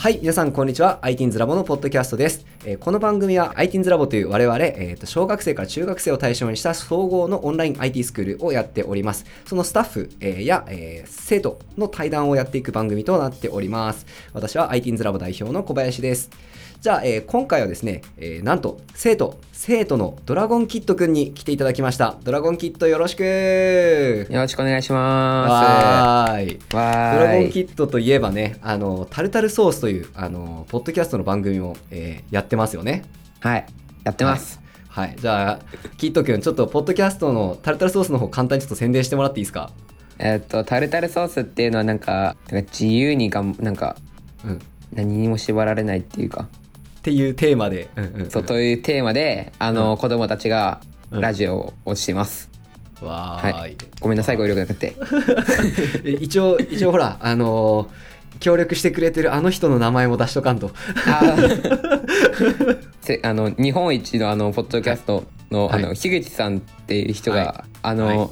はい、皆さんこんにちは。ITINS ラボのポッドキャストです。えーこの番組は ITINS ラボという我々、えーと小学生から中学生を対象にした総合のオンライン IT スクールをやっております。そのスタッフ、えーや、えー生徒の対談をやっていく番組となっております。私は ITINS ラボ代表の小林です。じゃあ、えー今回はですね、えーなんと生徒、生徒のドラゴンキットくんに来ていただきました。ドラゴンキットよろしくよろしくお願いしまわーい。す。わドラゴンーい。キットといえばね、あの、タルタルソースという、あの、ポッドキャストの番組を、えーやってますよね。はい。やってます。はい。じゃあ、キットくん、ちょっと、ポッドキャストのタルタルソースの方、簡単にちょっと宣伝してもらっていいですか？えっと、タルタルソースっていうのはなんか、なんか自由にがん、なんか、うん。っ何にも縛られないっていうか、ていうテーマで、うんうんうん。そう、というテーマで、あの、うん。子供たちがうん。ラジオをしてます。わー。い。はい。ごめんなさい、語彙力なくて。え一応、一応ほら、あのー協力してくれてるあの人の名前も出しとかんと。あの、日本一のあの、ポッドキャストの、はい。あの、樋口さんっていう人が、はい。あの、はい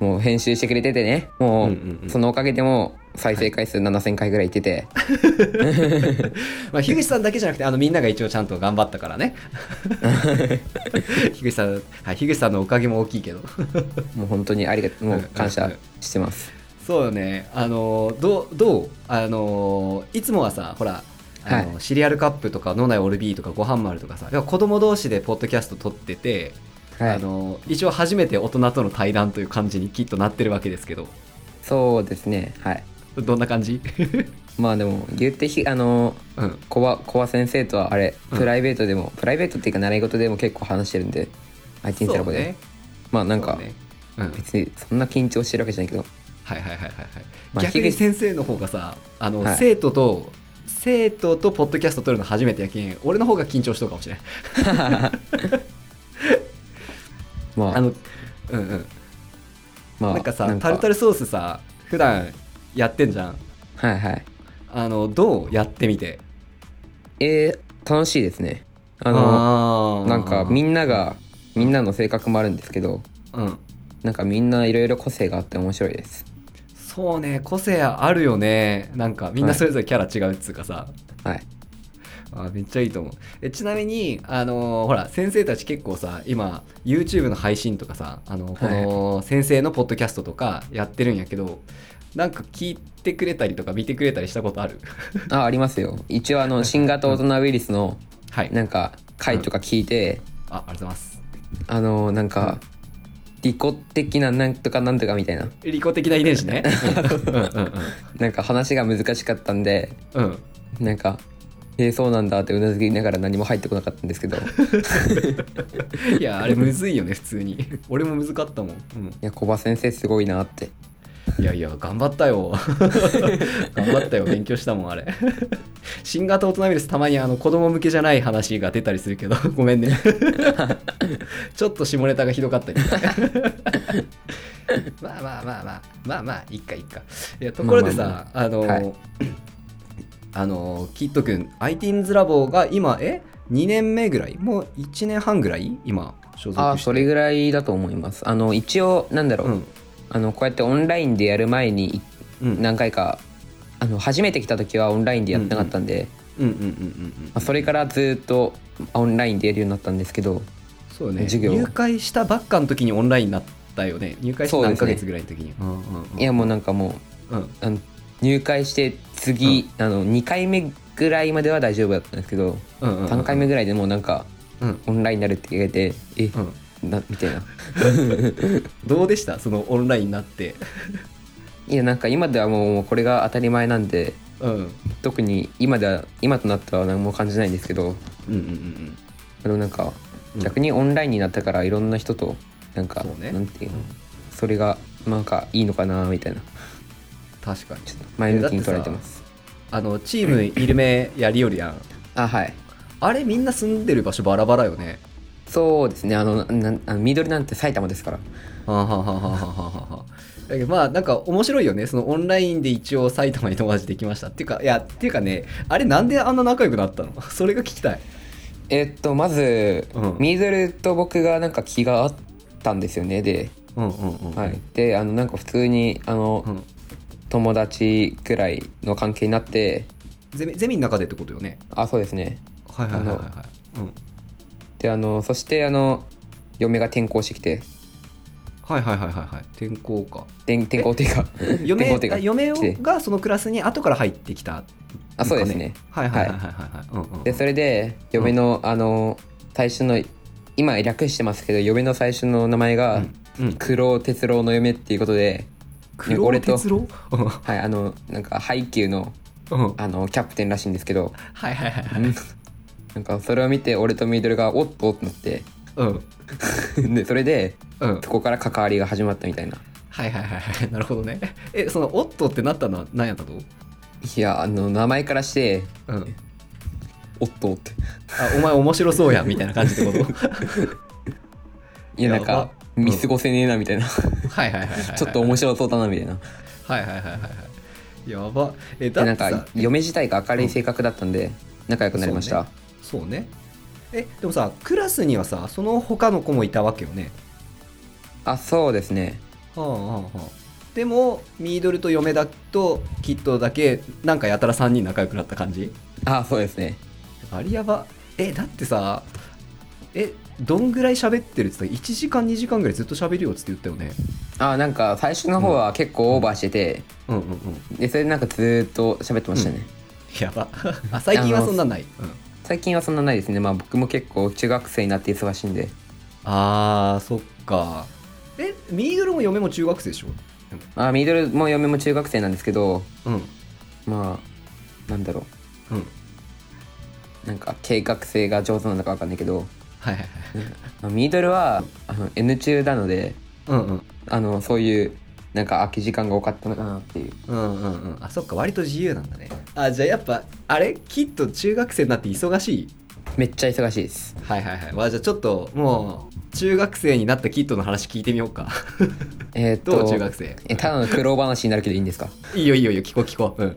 もう編集してくれててね、もう、そのおかげでもう再生回数7000回ぐらいいってて、まあ、樋口さんだけじゃなくて、あの、みんなが一応ちゃんと頑張ったからね。樋口さん、はい、樋口さんのおかげも大きいけど。もう本当にありがとう、もう感謝してます。そうよね。あのーどう、どう？あのーいつもはさ、ほら、あのはシリアルカップとか、脳内オルビーとか、ごはん丸とかさ、子供同士でポッドキャスト撮ってて、はいあのー一応初めて大人との対談という感じにきっとなってるわけですけど、そうですね、はい。どんな感じ？まあでも、言ってひ、あの、うん。コバ、コバ先生とはあれ、うんプライベートでも、プライベートっていうか習い事でも結構話してるんで、IT ラボで。そうね。まあなんか、ねうん。別にそんな緊張してるわけじゃないけど、はいはいはいはいはい。まあ逆に先生の方がさ、あの、はい生徒と、生徒とポッドキャスト撮るの初めてやけん、俺の方が緊張しとるかもしれん。まあ、あの、うんうん。まあ、なんかさタルタルソースさ普段やってんじゃんはいはい。あのどうやってみて？えー、楽しいですね。あの、あーなんかみんなが、みんなの性格もあるんですけど、うんなんかみんないろいろ個性があって面白いです。そうね個性あるよねなんかみんなそれぞれキャラ違うっつうかさ、はい。あめっちゃいいと思う。えちなみにあのーほら先生たち結構さ今 YouTube の配信とかさあのこの先生のポッドキャストとかやってるんやけどなんか聞いてくれたりとか見てくれたりしたことある？あ、ありますよ。一応あの、新型大人ウイルスの、はい。なんか、回とか聞いて、あありがとうございます。あのなんか、利己的ななんとかなんとかみたいな。利己的な遺伝子ね。うん。うんうんなんか話が難しかったんでうんうん。なんか「えー、そうなんだ」ってうなずきながら何も入ってこなかったんですけどい いや、あれむずいよね、普通に。俺も難かったもん。うん、や小葉先生すごいなっていやいや、頑張ったよ。頑張ったよ、勉強したもん、あれ。新型大人ウイルス、たまにあの子供向けじゃない話が出たりするけど、ごめんね。ちょっと下ネタがひどかったり。まあまあまあまあ、まあまあ、いっかいっか。いや、ところでさ、まあまあまああの、はいあの、キット君、ITINS ラボが今、え ?2 年目ぐらい？もう1年半ぐらい？今、所属して。ああそれぐらいだと思います。あの一応なんだろう、うん。あのこうやってオンラインでやる前にうん。何回か、あの初めて来た時はオンラインでやってなかったんで、うんうんうんうんうんまあ、それからずっとオンラインでやるようになったんですけどそうね。授業入会したばっかの時にオンラインになったよね。入会してそうですね何ヶ月ぐらいの時に。うんうんうんいやもうなんかもううん。あの入会して次、あの2回目ぐらいまでは大丈夫だったんですけど、うんうんうん3回目ぐらいでもうなんかうん。オンラインになるって言われてえ、うん。なみたいな。どうでした？そのオンラインになって。いやなんか今ではもうもうこれが当たり前なんでうん。うん特に今では今となっては何も感じないんですけどうんうん。でもなんかうん。逆にオンラインになったからいろんな人となんか、そうね。なんていうのそれがなんかいいのかなみたいな確かに。ちょっと前向きに捉えてます。あのチームイルメやりよるやん。あはい。あれみんな住んでる場所バラバラよね。そうですね。あのなんあの緑なんて埼玉ですから。はあはあはあはあはあはあだけどまあなんか面白いよね。そのオンラインで一応埼玉に友達できましたっていうかいやっていうかねあれなんであんな仲良くなったの？それが聞きたい。えっとまず、うん。ミードルと僕がなんか気があったんですよねで、うんうんうん。はい、であのなんか普通にあの、うん友達くらいの関係になってゼミゼミの中でってことよね？あそうですね。はいはいはいはい。はいうん。であのそしてあの嫁が転校してきて。はいはいはいはいはい。転校か。転転校っていうか転嫁校っていうかあ嫁来て。がそのクラスに後から入ってきたあそうですね。はいはいはいはいはい。はい。うんうんでそれで嫁の、あの最初の今略してますけど嫁の最初の名前が、うん。うん。黒哲郎の嫁っていうことで黒俺と哲郎？う んはいあのなんかハイキューのうん。あのキャプテンらしいんですけど。はいはいはいはい。なんかそれを見て俺とミドルがおっとってなって。うん。でそれでうん。そこから関わりが始まったみたいな。はいはいはいはい。なるほどね。えそのオットーってなったのは何やったといやあの名前からしてうん。おっとって。あお前面白そうやみたいな感じってこと？いやなんか見過ごせねえなみたいな。はいはいはいはいはい。ちょっと面白そうだなみたいな。はいはいはいはいはい。やば。えだでなんか嫁自体が明るい性格だったんで仲良くなりました、そうね。えでもさクラスにはさその他の子もいたわけよね。あそうですね。はあはあはあ。でもミードルと嫁だとキッドだけなんかやたら3人仲良くなった感じ？あそうですね。ありやば。えだってさえどんぐらい喋ってるって言った？1時間2時間ぐらいずっと喋るよっつって言ったよね。あなんか最初の方は結構オーバーしてて、うんうんうん。でそれでなんかずーっと喋ってましたね、やば。あ最近はそんなんない、うん、最近はそんなないですね。まあ僕も結構中学生になって忙しいんで。あーそっか。えミードルも嫁も中学生でしょ？あミドルも嫁も中学生なんですけどうん。まあなんだろう。ん。うなんか計画性が上手なのか分かんないけどはいはいはい。まあミドルはあの N 中なのでうんうん。あのそういうなんか空き時間が多かったのかなっていう。うんうんうん。あそっか割と自由なんだね。あじゃあやっぱあれきっと中学生になって忙しい？めっちゃ忙しいです。はいはいはい、まあ、じゃあちょっともう中学生になったキッドの話聞いてみようか。えーっどう？と中学生。えただの苦労話になるけどいいんですか？いいよいいよいいよ聞こう聞こう。うん。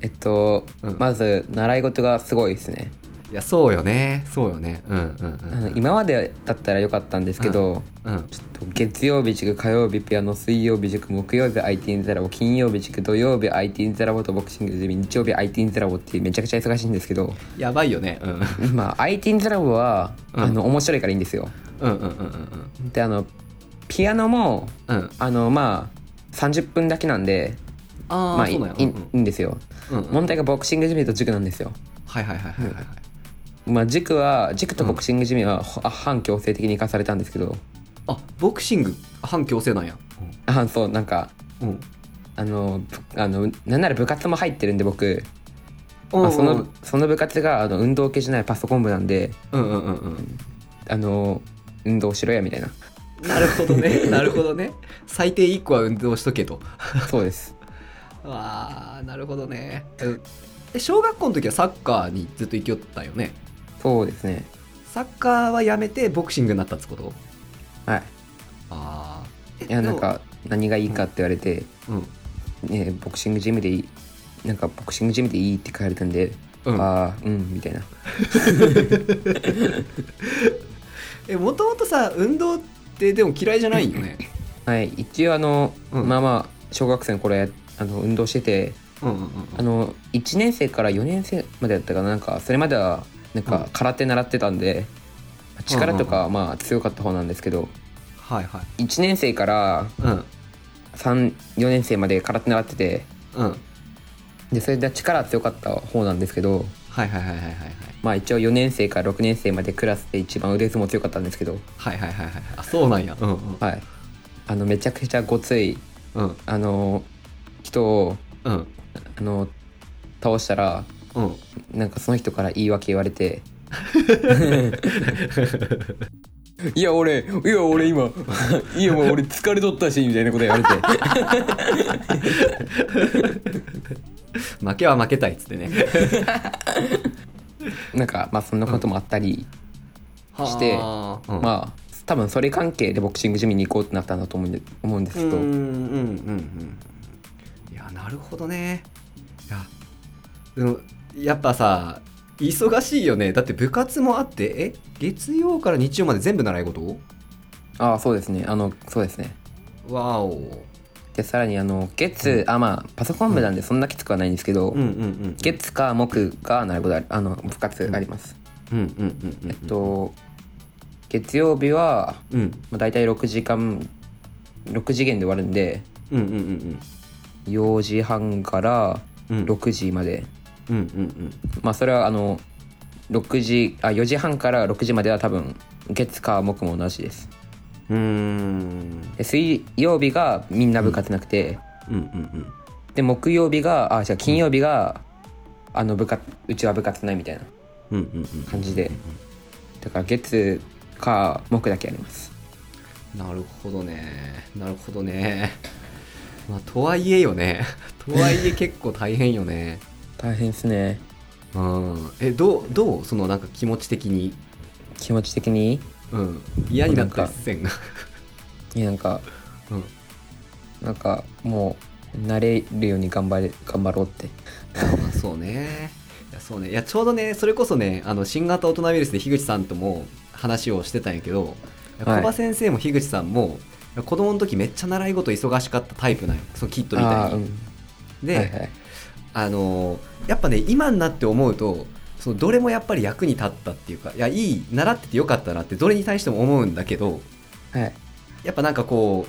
えっと、うん。まず習い事がすごいですねいやそうよね。そうよね。うんうんあの今までだったらよかったんですけど、うんうん。ちょっと月曜日塾火曜日ピアノ水曜日塾木曜日 IT インザラボ金曜日塾土曜日 IT インザラボとボクシングゼミ日曜日 IT インザラボってめちゃくちゃ忙しいんですけどやばいよね。うん。まあ IT インザラボは、うん。あの面白いからいいんですよ。うんうんうんうん。であのピアノもうん。うんあのまあ30分だけなんでああ、まあいいいいんですよ。うんうん。問題がボクシングゼミと塾なんですよ。はいはいはいはいはいはいまあ塾は塾とボクシングゼミは、ほあ反強制的に生かされたんですけど。あボクシング？反強制なんや。あそうなんかうん。うんあのぶあのなんなら部活も入ってるんで僕。うんまあ、そのその部活があの運動系じゃないパソコン部なんで。うんうんうんうん。あの運動しろやみたいな。なるほどね。なるほどね。最低1個は運動しとけと。そうです。あーなるほどね。ええ小学校の時はサッカーにずっと行きよったよね？そうですね。サッカーはやめてボクシングになったってこと？はい。ああいやなんか何がいいかって言われて、うん。ね、ボクシングジムでいいなんかボクシングジムでいいって書かれたんで、うん。ああうんみたいな。えもともとさ運動ってでも嫌いじゃないよね？はい一応あの、うん。まあまあ小学生の頃やあの運動しててうんうんうんあの1年生から4年生までだったかな？なんかそれまではなんうん。か空手習ってたんで、力とかまあ強かった方なんですけどはいはい。1年生からうん。34年生まで空手習っててうん。でそれで力強かった方なんですけどはいはいはいはいはいはい。まあ一応4年生から6年生までクラスで一番腕相撲強かったんですけどはいはいはいはいあそうなんや。うんうん。はい。あのめちゃくちゃごついうん。あの人をうん。あの倒したらうん。なんかその人から言い訳言われて。いや俺いや俺今いやもう俺疲れとったしみたいなこと言われて。負けは負けたいっつってね。なんかまあそんなこともあったり、してはあうん。まあ多分それ関係でボクシングジムに行こうってなったんだと思うんで思うんですけど、うんうんうんうん。いやなるほどね。いやでもやっぱさ忙しいよね。だって部活もあってえ？月曜から日曜まで全部習い事？ああそうですね。あのそうですね。わお。でさらにあの月、あまあパソコン部なんでそんなきつくはないんですけど、うんうんうん月か木が習い事あるあの部活あります、うん。うんうんうんえっと月曜日は、うん。まあ、大体6時間6次元で終わるんでうんうんうん4時半からうん。6時まで、うんうんうんまあそれはあの6時あ4時半から6時までは多分月か木も同じです。うーん。で水曜日がみんな部活なくて、うんうんで木曜日があじゃあ金曜日が、あの部活うちは部活ないみたいなうんうんうんうん感じで。だから月か木だけあります。なるほどね。なるほどね。まあとはいえよね。とはいえ結構大変よね大変ですね。うん。えどうどう？そのなんか気持ち的に。気持ち的に？うん。嫌になったりなんか。せんが。いやなんかうん。なんかもう慣れるように頑張れ頑張ろうって。まあそうね。いやそうね。いやちょうどねそれこそねあの新型大人ウイルスで樋口さんとも話をしてたんやけど小はい。葉先生も樋口さんも子供の時めっちゃ習い事忙しかったタイプなんよそのキットみたいに、で、はいはいあのーやっぱね今になって思うとそのどれもやっぱり役に立ったっていうかいやいい習っててよかったなってどれに対しても思うんだけどはい。やっぱなんかこ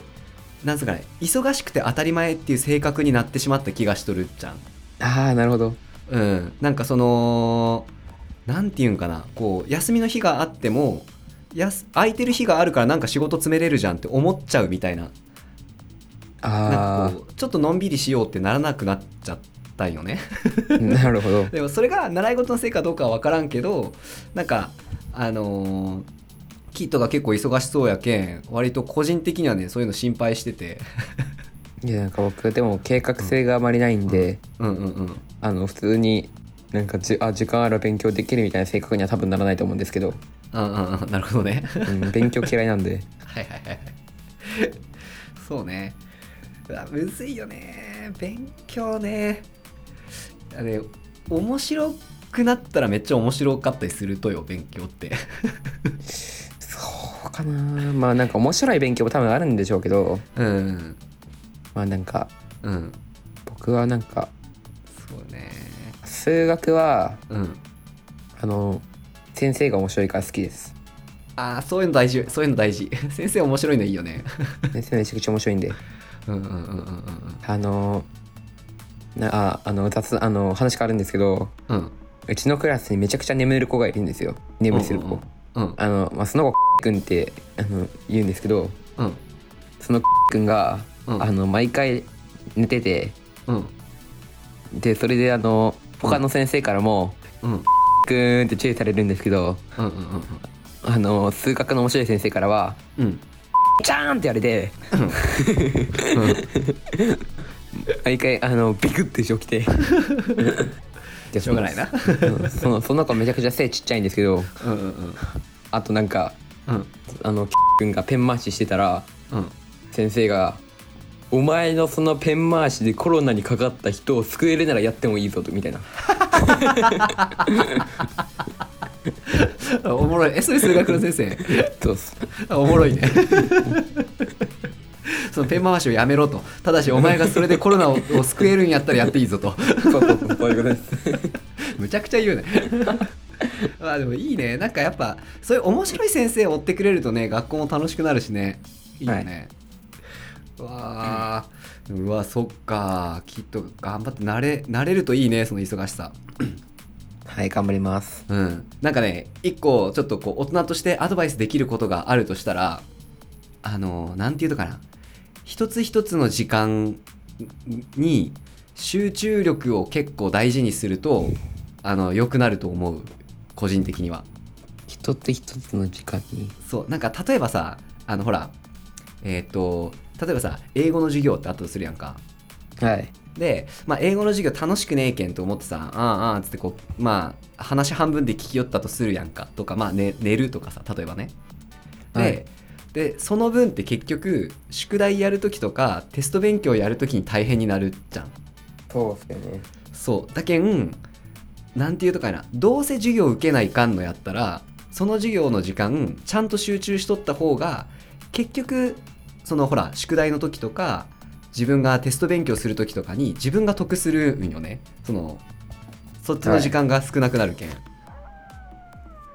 うなんつうかね忙しくて当たり前っていう性格になってしまった気がしとるじゃん。ああなるほど。うん、なんかそのなんていうんかなこう休みの日があってもやす空いてる日があるからなんか仕事詰めれるじゃんって思っちゃうみたいな。なんあかこうちょっとのんびりしようってならなくなっちゃったんよね。あ なるほど。でもそれが習い事のせいかどうかは分からんけどなんかあのーキットが結構忙しそうやけん割と個人的にはねそういうの心配してて。いやなんか僕でも計画性があまりないんで、うん。うんうんあの普通になんかじあ時間あら勉強できるみたいな性格には多分ならないと思うんですけど、うんうんうん。なるほどね。うん、勉強嫌いなんで。はいはいはいはい。そうね。うわむずいよね。勉強ねあれ面白くなったらめっちゃ面白かったりするとよ勉強って。そうかな。まあなんか面白い勉強も多分あるんでしょうけど。うん。まあなんかうん。僕はなんかそうね。数学はうん。あの先生が面白いから好きです。ああそういうの大事そういうの大事。先生面白いのいいよね。先生めちゃくちゃ面白いんで。うんうんうんうんうんあのなああの雑あの話変わるんですけどうん。うんうちのクラスにめちゃくちゃ眠る子がいるんですよ。眠りする子、うんあの、まあ、その子くんってあの言うんですけどうん。そのくんが、うん。あの毎回寝ててうん。でそれであの他の先生からもうん。うん「くーん」って注意されるんですけどうんうんあの数学の面白い先生からはうん「じゃーん!」って言われて 毎回あのビクッて起きて。で しょうがないな。うん。そのその子めちゃくちゃ背ちっちゃいんですけど。うんうんうん。あとなんかうん。あのくんがペン回ししてたらうん。先生が「お前のそのペン回しでコロナにかかった人を救えるならやってもいいぞ」とみたいな。おもろい。えそれ数学の先生。そうっす。あおもろいねそのペン回しをやめろと。ただしお前がそれでコロナを を救えるんやったらやっていいぞと。そうそうそうそういうことです。むちゃくちゃ言うね。まあでもいいね。なんかやっぱそういう面白い先生を追ってくれるとね学校も楽しくなるしね。いいよね、うわあ、うわそっか。きっと頑張って慣れ慣れるといいねその忙しさ。はい頑張ります。うん、なんかね一個ちょっとこう大人としてアドバイスできることがあるとしたらあのなんていうのかな一つ一つの時間に集中力を結構大事にするとあの良くなると思う。個人的には。一つ一つの時間に。そう。なんか例えばさあのほらえっ、と例えばさ英語の授業ってあったとするやんか。はい。で、まあ、英語の授業楽しくねえけんと思ってさ、ああああつってこう、まあ、話半分で聞きよったとするやんか、とか、まあ、ね、寝るとかさ、例えばね。で、はいで、その分って結局、宿題やるときとか、テスト勉強やるときに大変になるじゃん。そうっすよねそう。だけん、なんていうとかいな、どうせ授業受けないかんのやったら、その授業の時間、ちゃんと集中しとった方が、結局、そのほら、宿題の時とか、自分がテスト勉強する時とかに自分が得するんよねそのそっちの時間が少なくなるけん、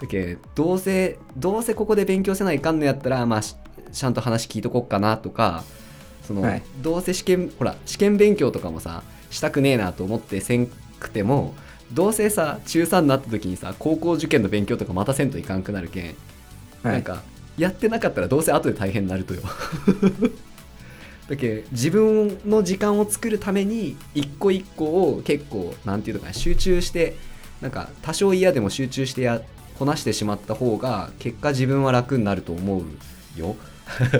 だけどうせどうせここで勉強せないかんのやったらまあしちゃんと話聞いとこっかなとかその、はい。どうせ試験ほら試験勉強とかもさしたくねえなと思ってせんくてもどうせさ中3になった時にさ高校受験の勉強とかまたせんといかんくなるけん、はい。なんかやってなかったらどうせ後で大変になるとよ。だけ自分の時間を作るために一個一個を結構なんていうのかな集中してなんか多少嫌でも集中してやこなしてしまった方が結果自分は楽になると思うよ。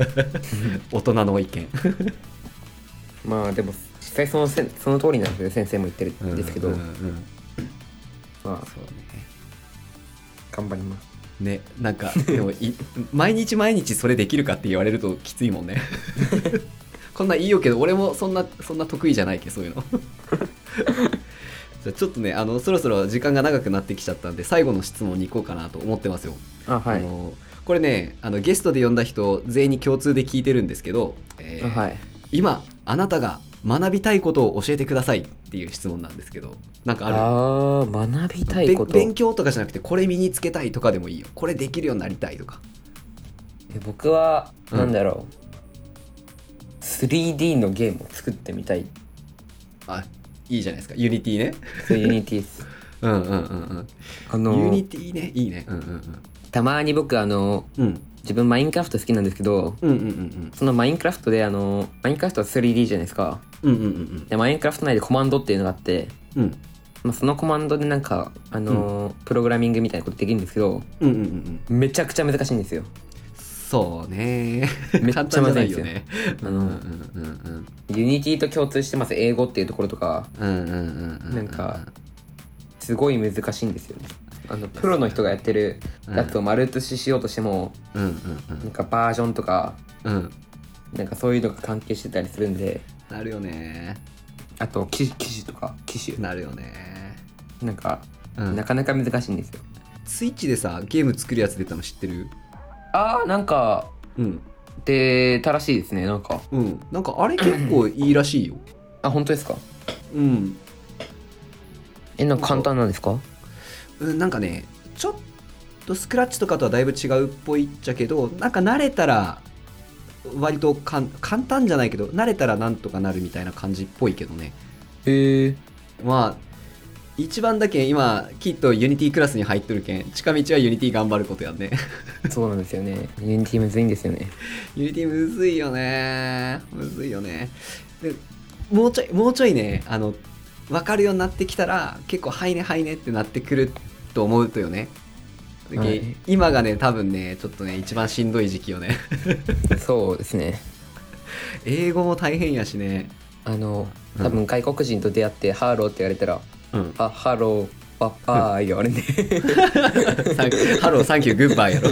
大人の意見。まあでも実際そのせんその通りなんですよ先生も言ってるんですけど、うんうんうんまあそうね。頑張ります。ねなんかでもい毎日毎日それできるかって言われるときついもんね。こんなんいいよけど俺もそんなそんな得意じゃないけそういうの ちょっとねあのそろそろ時間が長くなってきちゃったんで最後の質問に行こうかなと思ってますよ、あはい。あのこれねあのゲストで呼んだ人全員に共通で聞いてるんですけど、えーあはい。今あなたが学びたいことを教えてくださいっていう質問なんですけどなんかある？あー学びたいこと。勉強とかじゃなくてこれ身につけたいとかでもいいよ。これできるようになりたいとか。え僕はうん。なんだろう、3D のゲームを作ってみたい。あいいじゃないですか。 Unity ね。そう Unity です。うんうんうんあうん。ユのニティね。いいね。うんうんたまに僕あのうん。うん自分マインクラフト好きなんですけどうんうんうんそのマインクラフトであのマインクラフトは 3D じゃないですか。うんうんうんでマインクラフト内でコマンドっていうのがあって、うん。うんまあ、そのコマンドでなんかあの、プログラミングみたいなことできるんですけどうんうんうんうん。めちゃくちゃ難しいんですよそうね。めっちゃ簡単じゃないよね。あのうんうんうん Unity と共通してます英語っていうところとか。うんうんうんうんうん。なんかすごい難しいんですよね。あのプロの人がやってるやつを丸写ししようとしても、うんうんなんかバージョンとかうん。うんなんかそういうのが関係してたりするんで。なるよね。あと機種機種とか機種。なるよね。なんか、うん。なかなか難しいんですよ。スイッチでさゲーム作るやつ出たの知ってる？あーなんかうん。出たらしいですねなんか。うん。なんかあれ結構いいらしいよ。あ本当ですか？うん。えなんか簡単なんですか？うん、なんかねちょっとスクラッチとかとはだいぶ違うっぽいっちゃけどなんか慣れたら割とかん簡単じゃないけど慣れたらなんとかなるみたいな感じっぽいけどね。へえまあ一番だけ今きっと Unity クラスに入っとるけん近道は Unity 頑張ることやんね。そうなんですよね。 Unity むずいんですよね。 Unity むずいよね。むずいよね。でもうちょいもうちょいねあの分かるようになってきたら結構はいねはいねってなってくると思うとよね。はい。今がね多分ねちょっとね一番しんどい時期よね。そうですね。英語も大変やしね。あのうん。多分外国人と出会って「ハロー」って言われたらうん「あハローパッパー」言われんでサンハローサンキューグッバイやろ。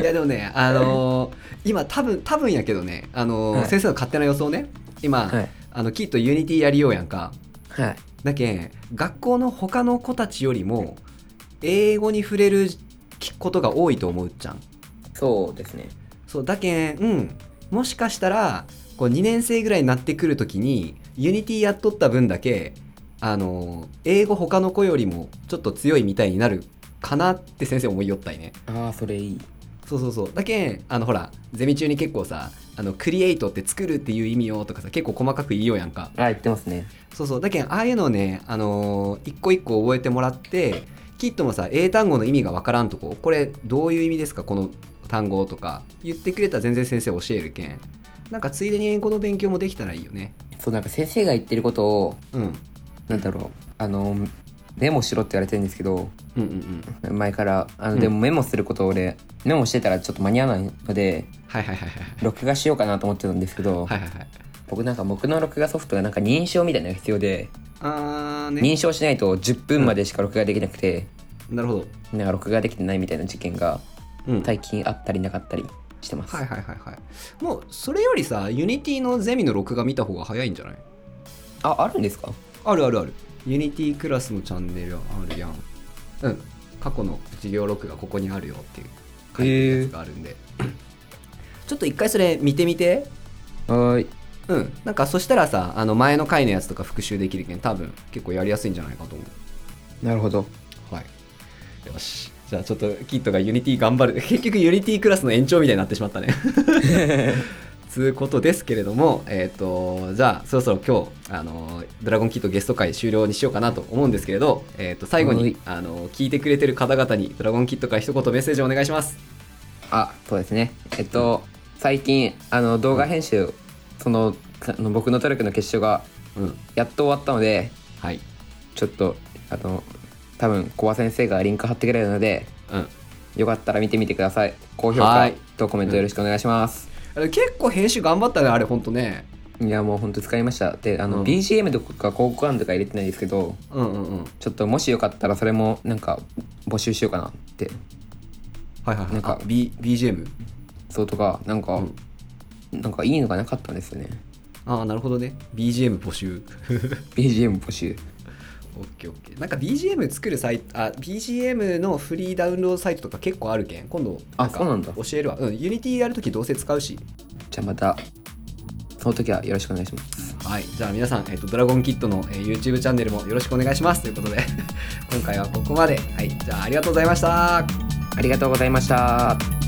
いやでもねあのー今多分多分やけどねあのーはい。先生の勝手な予想ね。今、はい。あのきっとユニティやりようやんか。はい。だけん学校の他の子たちよりも英語に触れることが多いと思うじゃん。そうですね。そうだけんうん。もしかしたらこう2年生ぐらいになってくるときに Unity やっとった分だけあの英語他の子よりもちょっと強いみたいになるかなって先生思いよったいね。ああそれいい。そうそうそう。だけんあのほらゼミ中に結構さあの create って作るっていう意味よとかさ結構細かく言いようやんか。あ言ってますね。そうそう。だけんああいうのをねあのー一個一個覚えてもらってきっともさ英単語の意味がわからんとこ。これどういう意味ですか？この単語とか言ってくれたら全然先生教えるけんなんかついでに英語の勉強もできたらいいよね。そうなんか先生が言ってることをうん。なんだろうあのメモしろって言われてるんですけどうんうんうん。前からあの、うん。でもメモすることを俺メモしてたらちょっと間に合わないのではいはいはいはい録画しようかなと思ってたんですけど、はいはいはい。僕なんか僕の録画ソフトがなんか認証みたいなのが必要で、あーね。認証しないと10分までしか録画できなくて、なるほど。なんか録画できてないみたいな事件がうん。最近あったりなかったりしてます、はいはいはいはい。もうそれよりさ Unity のゼミの録画見た方が早いんじゃない？ああるんですか？あるあるある。 Unity クラスのチャンネルあるやん。うん。過去の授業録画ここにあるよっていう書いてるやつがあるんで、ちょっちょっと一回それ見てみて。はーい。うん。なんかそしたらさあの前の回のやつとか復習できるけん多分結構やりやすいんじゃないかと思う。なるほど。はい。よしじゃあちょっとキットが Unity 頑張る 結局 Unity クラスの延長みたいになってしまったね つうことですけれども、えっ、と、じゃあ、そろそろ今日、あの、ドラゴンキットゲスト会終了にしようかなと思うんですけれど、えっ、と、最後にはい、あの、聞いてくれてる方々に、ドラゴンキットから一言メッセージをお願いします。あそうですねえっと最近あの動画編集そのかあの僕の努力の結晶がうん。やっと終わったのではい。ちょっとあの多分小葉先生がリンク貼ってくれるのでうん。よかったら見てみてください高評価はいとコメントよろしくお願いします、あれ結構編集頑張ったね、あれ、ほんとね。いやもうほんと使いましたであの、うん BGM とか広告案とか入れてないですけどうんうんうん。ちょっともしよかったらそれもなんか募集しようかなってはいはいはい。なんかあ B、BGM? そうとかなんか、なんかいいのがなかったんですよねああ、なるほどね。BGM 募集。BGM 募集オッケーオッケー。なんか BGM 作るサイト、あ、BGM のフリーダウンロードサイトとか結構あるけん。今度、あそうなんだ教えるわ。うん、 Unity やるときどうせ使うし。じゃあまたその時はよろしくお願いしますはい、じゃあ皆さん、えっとドラゴンキットの、えー YouTube チャンネルもよろしくお願いしますということで 今回はここまで、はい、じゃあありがとうございました。ありがとうございました